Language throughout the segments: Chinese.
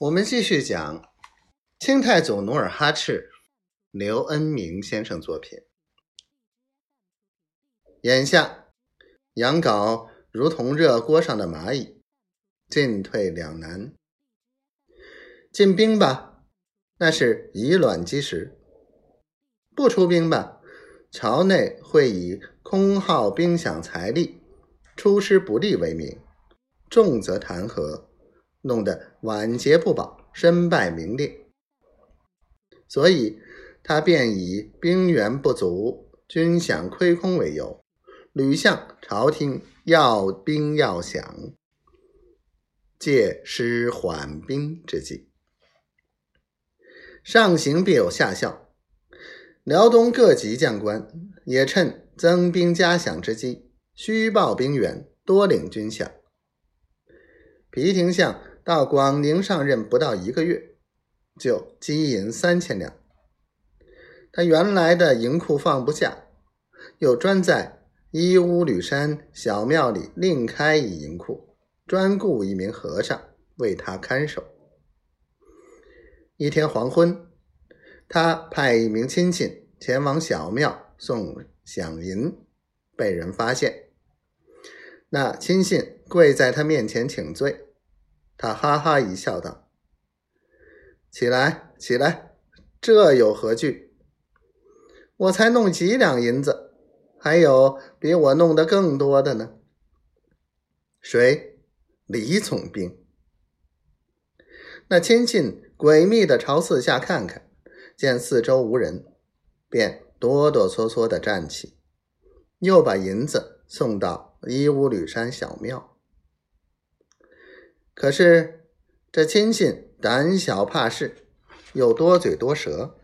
我们继续讲清太祖努尔哈赤，刘恩明先生作品。眼下，杨镐如同热锅上的蚂蚁，进退两难。进兵吧，那是以卵击石；不出兵吧，朝内会以空耗兵饷财力、出师不利为名，重则弹劾，弄得晚节不保，身败名裂。所以，他便以兵源不足、军饷亏空为由，屡向朝廷要兵要饷，借施缓兵之计。上行必有下效，辽东各级将官也趁增兵加饷之机，虚报兵员，多领军饷。皮廷相到广宁上任不到一个月，就积银三千两。他原来的银库放不下，又专在伊乌吕山小庙里另开一银库，专雇一名和尚为他看守。一天黄昏，他派一名亲信前往小庙送饷银，被人发现。那亲信跪在他面前请罪，他哈哈一笑道：“起来，起来，这有何惧？我才弄几两银子，还有比我弄得更多的呢。”谁？李总兵。那亲信。诡秘的朝四下看看，见四周无人，便哆哆嗦嗦的站起，又把银子送到伊乌吕山小庙。可是这亲信胆小怕事，又多嘴多舌。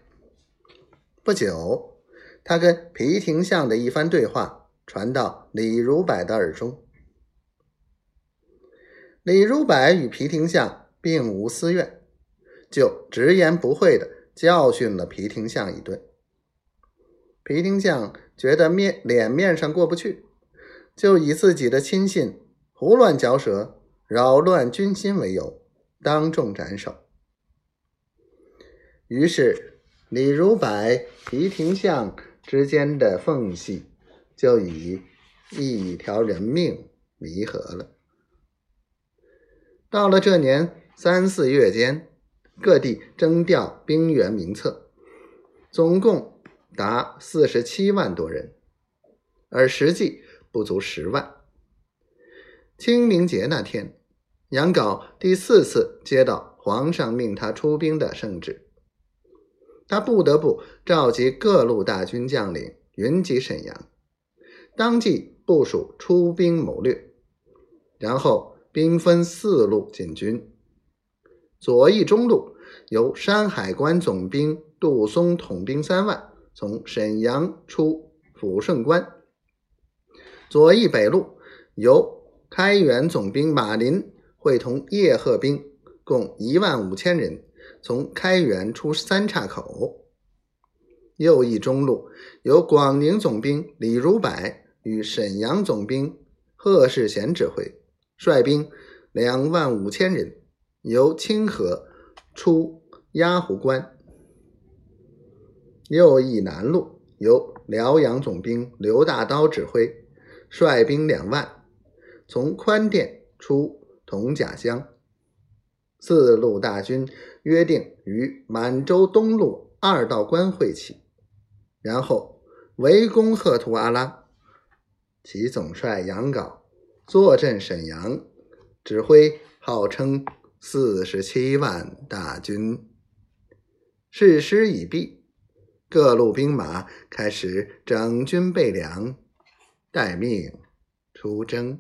不久，他跟皮廷相的一番对话传到李如柏的耳中。李如柏与皮廷相并无私怨。就直言不讳的教训了皮廷相一顿。皮廷相觉得面脸面上过不去，就以自己的亲信胡乱嚼舌、扰乱军心为由，当众斩首。于是李如柏、皮廷相之间的缝隙就以一条人命弥合了。到了这年三四月间。各地征调兵员名册，总共达四十七万多人，而实际不足十万。清明节那天，杨镐第四次接到皇上命他出兵的圣旨，他不得不召集各路大军将领云集沈阳，当即部署出兵谋略，然后兵分四路进军。左翼中路由山海关总兵杜松统兵三万，从沈阳出抚顺关；左翼北路由开原总兵马林会同叶赫兵共一万五千人，从开原出三岔口；右翼中路由广宁总兵李如柏与沈阳总兵贺世贤指挥，率兵两万五千人。由清河出鸭湖关，右翼南路由辽阳总兵刘大刀指挥，率兵两万，从宽甸出铜甲乡。四路大军约定于满洲东路二道关会齐，然后围攻赫图阿拉。其总帅杨镐坐镇沈阳，指挥号称。四十七万大军，誓师已毕，各路兵马开始整军备粮，待命出征。